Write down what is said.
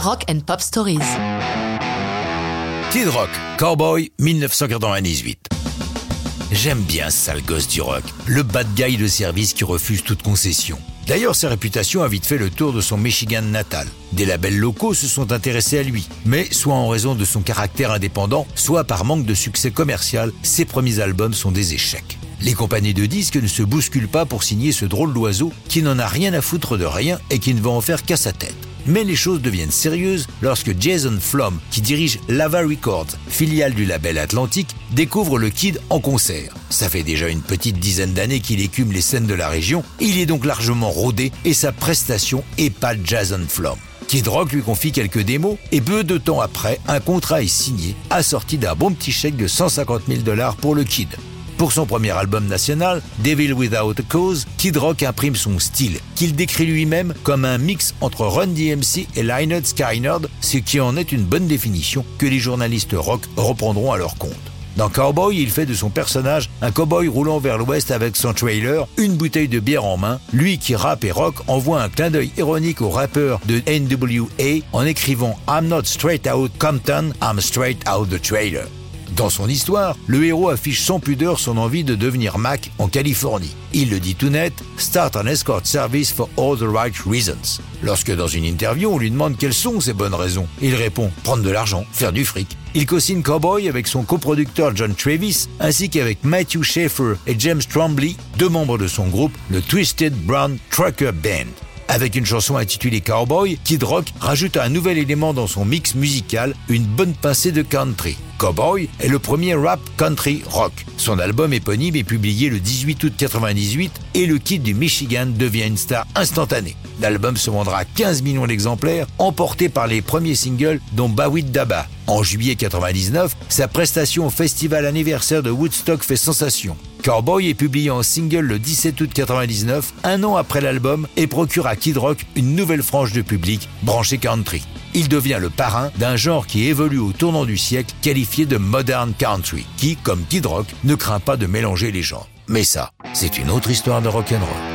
Rock and Pop Stories. Kid Rock, Cowboy, 1998. J'aime bien ce sale gosse du rock, le bad guy de service qui refuse toute concession. D'ailleurs, sa réputation a vite fait le tour de son Michigan natal. Des labels locaux se sont intéressés à lui, mais soit en raison de son caractère indépendant, soit par manque de succès commercial, ses premiers albums sont des échecs. Les compagnies de disques ne se bousculent pas pour signer ce drôle d'oiseau qui n'en a rien à foutre de rien et qui ne va en faire qu'à sa tête. Mais les choses deviennent sérieuses lorsque Jason Flom, qui dirige Lava Records, filiale du label Atlantique, découvre le Kid en concert. Ça fait déjà une petite dizaine d'années qu'il écume les scènes de la région, il est donc largement rodé et sa prestation pas Jason Flom. Kid Rock lui confie quelques démos et peu de temps après, un contrat est signé, assorti d'un bon petit chèque de 150 000 dollars pour le Kid. Pour son premier album national, Devil Without a Cause, Kid Rock imprime son style, qu'il décrit lui-même comme un mix entre Run DMC et Lynyrd Skynyrd, ce qui en est une bonne définition que les journalistes rock reprendront à leur compte. Dans Cowboy, il fait de son personnage un cowboy roulant vers l'ouest avec son trailer, une bouteille de bière en main. Lui qui rappe et rock envoie un clin d'œil ironique au rappeur de NWA en écrivant I'm not straight out Compton, I'm straight out the trailer. Dans son histoire, le héros affiche sans pudeur son envie de devenir Mac en Californie. Il le dit tout net, Start an escort service for all the right reasons. Lorsque dans une interview on lui demande quelles sont ses bonnes raisons, il répond prendre de l'argent, faire du fric. Il co-signe Cowboy avec son coproducteur John Travis, ainsi qu'avec Matthew Schaefer et James Trombley, deux membres de son groupe, le Twisted Brown Trucker Band. Avec une chanson intitulée Cowboy, Kid Rock rajoute un nouvel élément dans son mix musical, une bonne pincée de country. Cowboy est le premier rap country rock. Son album éponyme est publié le 18 août 1998 et le Kid du Michigan devient une star instantanée. L'album se vendra 15 millions d'exemplaires, emporté par les premiers singles dont Bawit Daba. En juillet 99, sa prestation au festival anniversaire de Woodstock fait sensation. Cowboy est publié en single le 17 août 99, un an après l'album, et procure à Kid Rock une nouvelle frange de public branchée country. Il devient le parrain d'un genre qui évolue au tournant du siècle, qualifié de modern country, qui, comme Kid Rock, ne craint pas de mélanger les genres. Mais ça, c'est une autre histoire de rock'n'roll.